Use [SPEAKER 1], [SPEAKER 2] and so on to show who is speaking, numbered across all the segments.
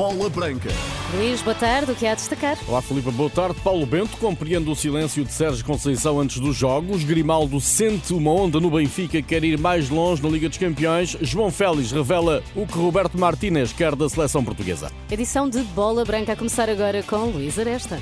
[SPEAKER 1] Bola Branca.
[SPEAKER 2] Luís, boa tarde. O que há a destacar?
[SPEAKER 3] Olá, Filipe. Boa tarde. Paulo Bento compreende o silêncio de Sérgio Conceição antes dos jogos. Grimaldo sente uma onda no Benfica, quer ir mais longe na Liga dos Campeões. João Félix revela o que Roberto Martínez quer da seleção portuguesa.
[SPEAKER 2] Edição de Bola Branca a começar agora com Luís Aresta.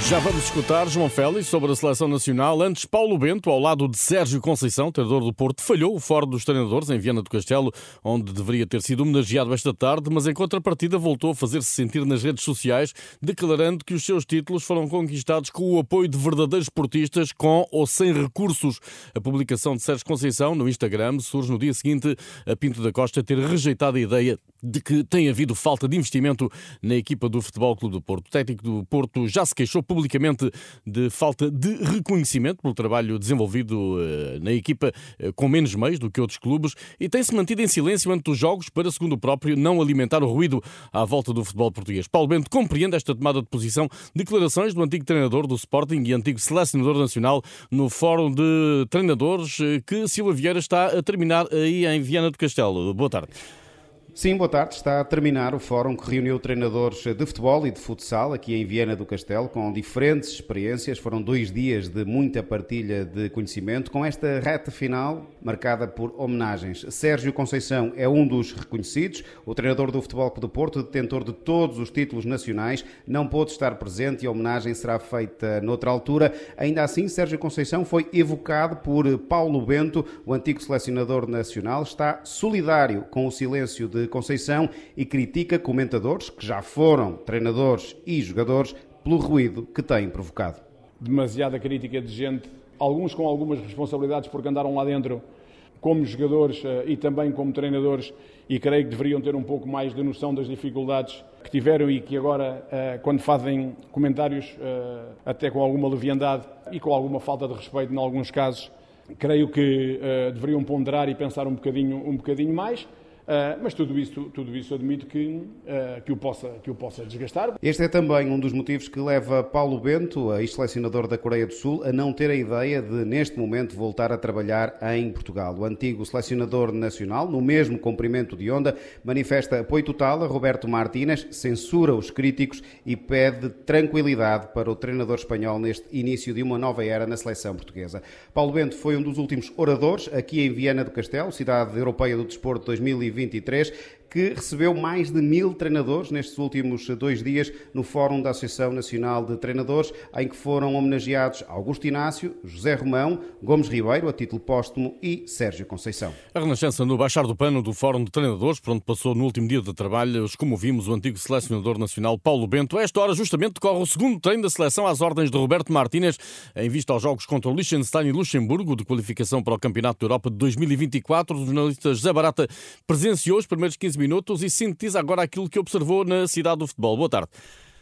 [SPEAKER 3] Já vamos escutar João Félix sobre a seleção nacional. Antes, Paulo Bento, ao lado de Sérgio Conceição, treinador do Porto, falhou o fórum dos treinadores em Viana do Castelo, onde deveria ter sido homenageado esta tarde, mas em contrapartida voltou a fazer-se sentir nas redes sociais, declarando que os seus títulos foram conquistados com o apoio de verdadeiros portistas, com ou sem recursos. A publicação de Sérgio Conceição no Instagram surge no dia seguinte a Pinto da Costa ter rejeitado a ideia de que tem havido falta de investimento na equipa do Futebol Clube do Porto. O técnico do Porto já se queixou publicamente de falta de reconhecimento pelo trabalho desenvolvido eh, na equipa eh, com menos meios do que outros clubes e tem-se mantido em silêncio ante os jogos para, segundo o próprio, não alimentar o ruído à volta do futebol português. Paulo Bento compreende esta tomada de posição, declarações do antigo treinador do Sporting e antigo selecionador nacional no Fórum de Treinadores eh, que Silva Vieira está a terminar aí em Viana do Castelo. Boa tarde.
[SPEAKER 4] Sim, boa tarde. Está a terminar o fórum que reuniu treinadores de futebol e de futsal aqui em Viena do Castelo, com diferentes experiências. Foram dois dias de muita partilha de conhecimento, com esta reta final marcada por homenagens. Sérgio Conceição é um dos reconhecidos, o treinador do Futebol do Porto, detentor de todos os títulos nacionais, não pôde estar presente e a homenagem será feita noutra altura. Ainda assim, Sérgio Conceição foi evocado por Paulo Bento, o antigo selecionador nacional, está solidário com o silêncio de Conceição e critica comentadores que já foram treinadores e jogadores pelo ruído que têm provocado.
[SPEAKER 5] Demasiada crítica de gente, alguns com algumas responsabilidades porque andaram lá dentro como jogadores eh, e também como treinadores e creio que deveriam ter um pouco mais de noção das dificuldades que tiveram e que agora, eh, quando fazem comentários eh, até com alguma leviandade e com alguma falta de respeito em alguns casos, creio que deveriam ponderar e pensar um bocadinho, um bocadinho mais. Uh, mas tudo isso, tudo isso admito que, uh, que, o possa, que o possa desgastar.
[SPEAKER 4] Este é também um dos motivos que leva Paulo Bento, ex-selecionador da Coreia do Sul, a não ter a ideia de, neste momento, voltar a trabalhar em Portugal. O antigo selecionador nacional, no mesmo comprimento de onda, manifesta apoio total a Roberto Martínez, censura os críticos e pede tranquilidade para o treinador espanhol neste início de uma nova era na seleção portuguesa. Paulo Bento foi um dos últimos oradores aqui em Viana do Castelo, cidade europeia do desporto 2020 2023 que recebeu mais de mil treinadores nestes últimos dois dias no Fórum da Associação Nacional de Treinadores, em que foram homenageados Augusto Inácio, José Romão, Gomes Ribeiro, a título póstumo, e Sérgio Conceição.
[SPEAKER 3] A renascença no baixar do pano do Fórum de Treinadores, por onde passou no último dia de trabalho, como vimos, o antigo selecionador nacional Paulo Bento. A esta hora, justamente, decorre o segundo treino da seleção às ordens de Roberto Martínez, em vista aos jogos contra o Liechtenstein e Luxemburgo, de qualificação para o Campeonato da Europa de 2024. O jornalista José Barata presenciou os primeiros 15 minutos e sintetiza agora aquilo que observou na cidade do futebol. Boa tarde.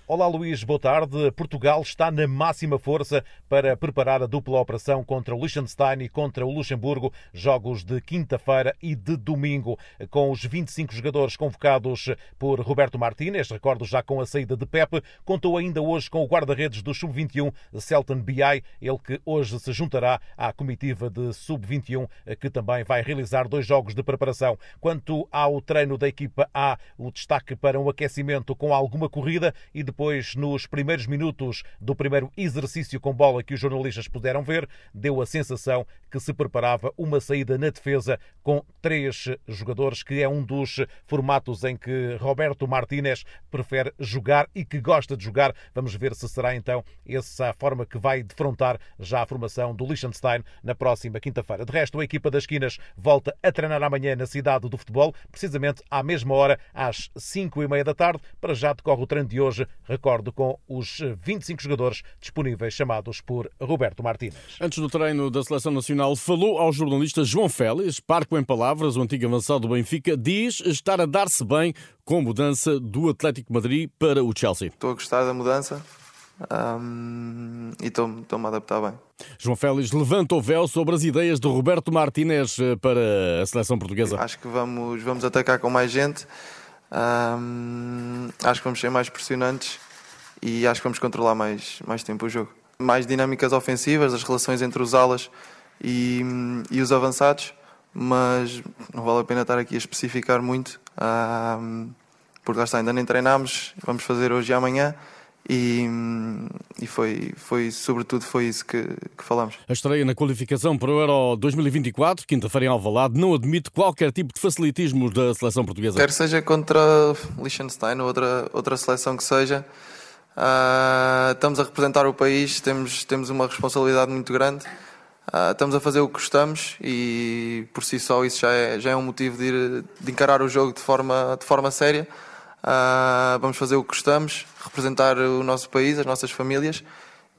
[SPEAKER 6] Olá Luís, boa tarde. Portugal está na máxima força para preparar a dupla operação contra o Liechtenstein e contra o Luxemburgo, jogos de quinta-feira e de domingo, com os 25 jogadores convocados por Roberto Martínez, recordo já com a saída de Pepe, contou ainda hoje com o guarda-redes do Sub-21, Celton BI, ele que hoje se juntará à comitiva de Sub-21, que também vai realizar dois jogos de preparação. Quanto ao treino da equipa A, o destaque para um aquecimento com alguma corrida e de depois, nos primeiros minutos do primeiro exercício com bola que os jornalistas puderam ver, deu a sensação que se preparava uma saída na defesa com três jogadores, que é um dos formatos em que Roberto Martínez prefere jogar e que gosta de jogar. Vamos ver se será então essa forma que vai defrontar já a formação do Liechtenstein na próxima quinta-feira. De resto, a equipa das esquinas volta a treinar amanhã na cidade do futebol, precisamente à mesma hora, às 5 e meia da tarde. Para já decorre o treino de hoje recordo, com os 25 jogadores disponíveis chamados por Roberto Martínez.
[SPEAKER 3] Antes do treino da Seleção Nacional, falou ao jornalista João Félix, em palavras, o antigo avançado do Benfica, diz estar a dar-se bem com a mudança do Atlético Madrid para o Chelsea.
[SPEAKER 7] Estou a gostar da mudança. Um, e estou-me a adaptar bem.
[SPEAKER 3] João Félix levanta o véu sobre as ideias de Roberto Martínez eh, para a seleção portuguesa.
[SPEAKER 7] Acho que vamos, vamos atacar com mais gente. Um, acho que vamos ser mais pressionantes e acho que vamos controlar mais, mais tempo o jogo. Mais dinâmicas ofensivas, as relações entre os alas e, e os avançados, mas não vale a pena estar aqui a especificar muito. Um, porque lá está, ainda nem treinámos, vamos fazer hoje e amanhã. E, e, foi, foi, sobretudo, foi isso que, que falamos.
[SPEAKER 3] A estreia na qualificação para o Euro 2024, quinta-feira em Alvalade, não admite qualquer tipo de facilitismo da seleção portuguesa.
[SPEAKER 7] Quer seja contra Liechtenstein ou outra, outra seleção que seja, uh, estamos a representar o país, temos, temos uma responsabilidade muito grande. Uh, estamos a fazer o que gostamos e por si só isso já é, já é um motivo de, ir, de encarar o jogo de forma, de forma séria. Uh, vamos fazer o que gostamos, representar o nosso país, as nossas famílias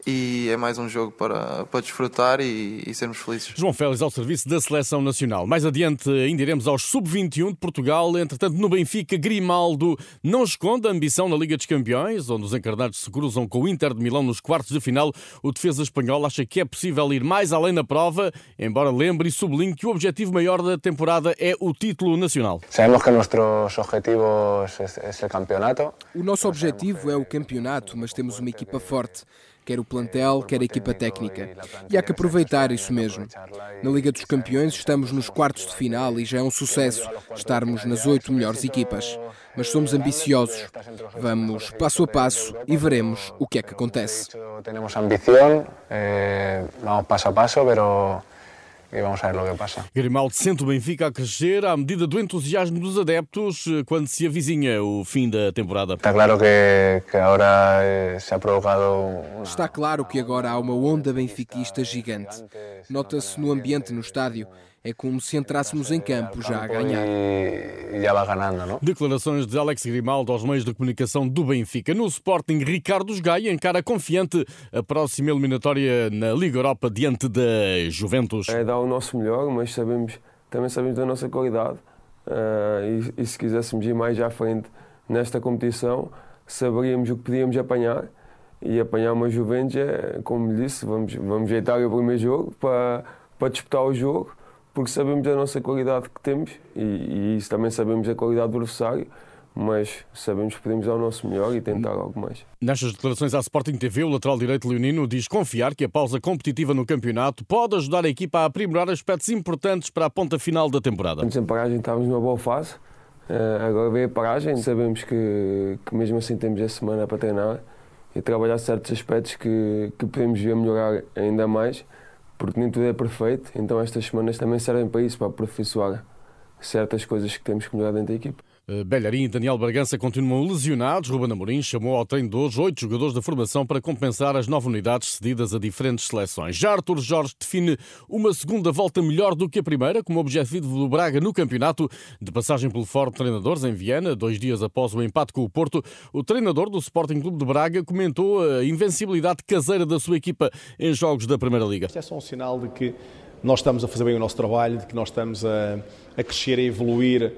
[SPEAKER 7] e é mais um jogo para, para desfrutar e, e, sermos felizes.
[SPEAKER 3] João Félix ao serviço da Seleção Nacional. Mais adiante ainda iremos aos Sub-21 de Portugal. Entretanto, no Benfica, Grimaldo não esconde a ambição na Liga dos Campeões, onde os encarnados se cruzam com o Inter de Milão nos quartos de final. O defesa espanhol acha que é possível ir mais além na prova, embora lembre e sublinhe que o objetivo maior da temporada é o título nacional.
[SPEAKER 1] Sabemos que nossos objetivos é o campeonato.
[SPEAKER 8] O nosso objetivo é o campeonato, mas temos uma equipa forte quer o plantel, quer a equipa técnica. E há que aproveitar isso mesmo. Na Liga dos Campeões estamos nos quartos de final e já é um sucesso estarmos nas oito melhores equipas. Mas somos ambiciosos. Vamos passo a passo e veremos o que é que acontece.
[SPEAKER 1] Temos ambição, eh, vamos passo a passo, mas e vamos ver o que passa.
[SPEAKER 3] Grimaldo sente o Benfica a crescer à medida do entusiasmo dos adeptos eh, quando se avizinha o fim da temporada.
[SPEAKER 1] Está claro que, que agora eh, se ha provocado.
[SPEAKER 8] Uma... Está claro que agora há uma onda benfiquista gigante. Nota-se no ambiente no estádio. É como se entrássemos em campo já a ganhar.
[SPEAKER 1] E?
[SPEAKER 3] Declarações de Alex Grimaldo aos meios de comunicação do Benfica. No Sporting, Ricardo Gaia encara confiante a próxima eliminatória na Liga Europa diante da Juventus.
[SPEAKER 9] É dar o nosso melhor, mas sabemos, também sabemos da nossa qualidade. Uh, e, e, se quiséssemos ir mais à frente nesta competição, saberíamos o que podíamos apanhar. E apanhar uma Juventus é, como lhe disse, vamos, vamos jeitar o primeiro jogo para, para disputar o jogo porque sabemos a nossa qualidade que temos e, e isso também sabemos a qualidade do adversário mas sabemos que podemos dar o nosso melhor e tentar algo mais.
[SPEAKER 3] Nestas declarações à Sporting TV, o lateral direito leonino diz confiar que a pausa competitiva no campeonato pode ajudar a equipa a aprimorar aspectos importantes para a ponta final da temporada.
[SPEAKER 9] Antes em paragem estávamos numa boa fase, eh, agora veio a paragem, sabemos que, que mesmo assim temos a semana para treinar e trabalhar certos aspectos que, que podemos ver melhorar ainda mais porque nem tudo é perfeito, então estas semanas também servem para isso, para aperfeiçoar certas coisas que temos que melhorar dentro da equipe.
[SPEAKER 3] Eh, Belharim e Daniel Bragança continuam lesionados. Ruben Amorim chamou ao treino de hoje oito jogadores da formação para compensar as nove unidades cedidas a diferentes seleções. Já Arthur Jorge define uma segunda volta melhor do que a primeira, como objetivo do Braga no campeonato. De passagem pelo Fórum de Treinadores em Viena, dois dias após o empate com o Porto, o treinador do Sporting Clube de Braga comentou a invencibilidade caseira da sua equipa em jogos da Primeira Liga.
[SPEAKER 10] Isto é só um sinal de que nós estamos a fazer bem o nosso trabalho, de que nós estamos a, a crescer, a evoluir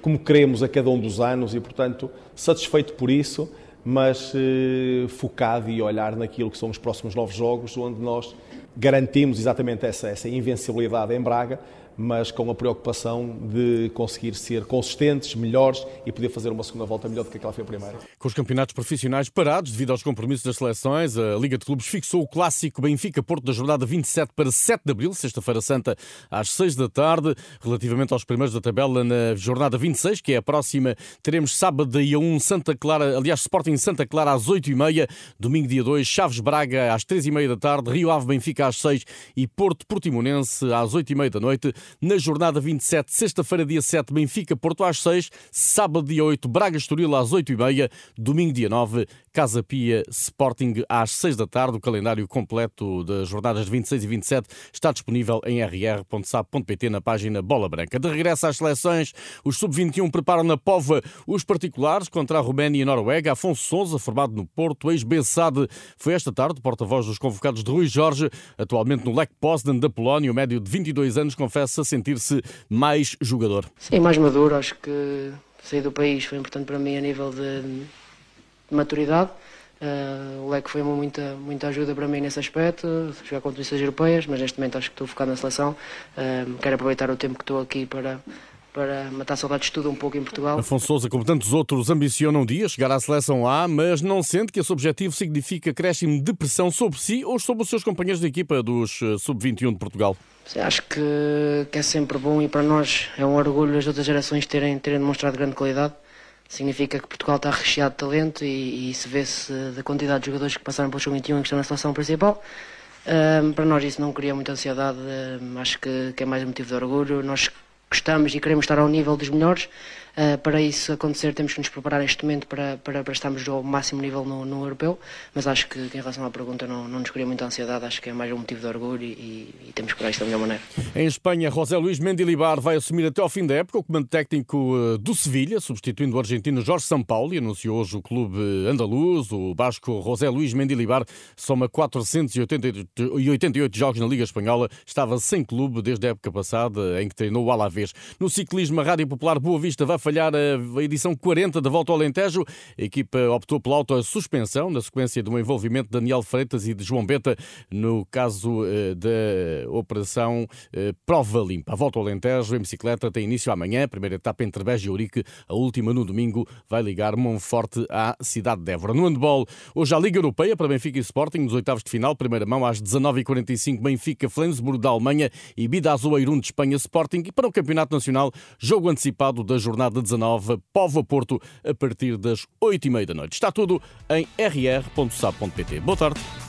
[SPEAKER 10] como queremos a cada um dos anos e, portanto, satisfeito por isso, mas eh, focado e olhar naquilo que são os próximos novos jogos, onde nós garantimos exatamente essa, essa invencibilidade em Braga, mas com a preocupação de conseguir ser consistentes, melhores e poder fazer uma segunda volta melhor do que aquela foi a primeira.
[SPEAKER 3] Com os campeonatos profissionais parados devido aos compromissos das seleções, a Liga de Clubes fixou o clássico Benfica-Porto da jornada 27 para 7 de abril, sexta-feira santa, às 6 da tarde. Relativamente aos primeiros da tabela, na jornada 26, que é a próxima, teremos sábado dia 1 Santa Clara, aliás, Sporting Santa Clara às 8h30, domingo dia 2 Chaves Braga às 3h30 da tarde, Rio Ave Benfica às 6 e Porto Portimonense às 8h30 da noite. Na jornada 27, sexta-feira, dia 7, Benfica, Porto às 6, sábado, dia 8, Braga, Estoril às 8h30, domingo, dia 9, Casa Pia, Sporting às 6 da tarde. O calendário completo das jornadas de 26 e 27 está disponível em rr.sab.pt na página Bola Branca. De regresso às seleções, os sub-21 preparam na Pova os particulares contra a Roménia e a Noruega. Afonso Souza, formado no Porto, ex-Bessade, foi esta tarde porta-voz dos convocados de Rui Jorge, atualmente no Lech Poznan da Polónia. O médio de 22 anos confessa sentir-se mais jogador.
[SPEAKER 11] Sim, mais maduro. Acho que sair do país foi importante para mim a nível de, de maturidade. Uh, o LEC foi uma muita, muita ajuda para mim nesse aspecto, jogar competições europeias, mas neste momento acho que estou focado na seleção. Uh, quero aproveitar o tempo que estou aqui para, para matar saudades de tudo um pouco em Portugal.
[SPEAKER 3] Afonso Sousa, como tantos outros, ambiciona um dia chegar à seleção A, mas não sente que esse objetivo significa acréscimo de pressão sobre si ou sobre os seus companheiros de equipa dos eh, Sub-21 de Portugal?
[SPEAKER 11] Sim, acho que, que, é sempre bom e para nós é um orgulho as outras gerações terem, terem demonstrado grande qualidade. Significa que Portugal está recheado de talento e, e se vê-se da quantidade de jogadores que passaram pelo Sub-21 e que estão na seleção principal. Um, para nós isso não cria muita ansiedade, um, acho que, que, é mais um motivo de orgulho. Nós gostamos e queremos estar ao nível dos melhores. Uh, para isso acontecer, temos que nos preparar neste momento para, para, para estarmos ao máximo nível no, no europeu. Mas acho que, em relação à pergunta, não, não nos cria muita ansiedade. Acho que é mais um motivo de orgulho e, e temos que curar isto da melhor maneira.
[SPEAKER 3] Em Espanha, José Luís Mendilibar vai assumir até ao fim da época o comando técnico uh, do Sevilha, substituindo o argentino Jorge Sampaoli. Anunciou hoje o clube andaluz. O basco José Luís Mendilibar soma 488 jogos na Liga Espanhola. Estava sem clube desde a época passada, em que treinou o Alavés. No ciclismo, a Rádio Popular Boa Vista vai falhar a edição 40 da Volta ao Alentejo. A equipa optou pela autossuspensão na sequência do envolvimento de Daniel Freitas e de João Beta no caso eh, da operação eh, Prova Limpa. A Volta ao Alentejo em bicicleta tem início amanhã, a primeira etapa entre Beja e Ourique, a última no domingo vai ligar Monforte à cidade de Évora. No handball, hoje a Liga Europeia para Benfica e Sporting nos oitavos de final, primeira mão às 19h45 Benfica, Flensburg da Alemanha e Bida Azueirun de Espanha Sporting e para o Campeonato Nacional, jogo antecipado da jornada 19 Povo Porto a partir das 8h30 da noite. Está tudo em rr.sab.pt. Boa tarde.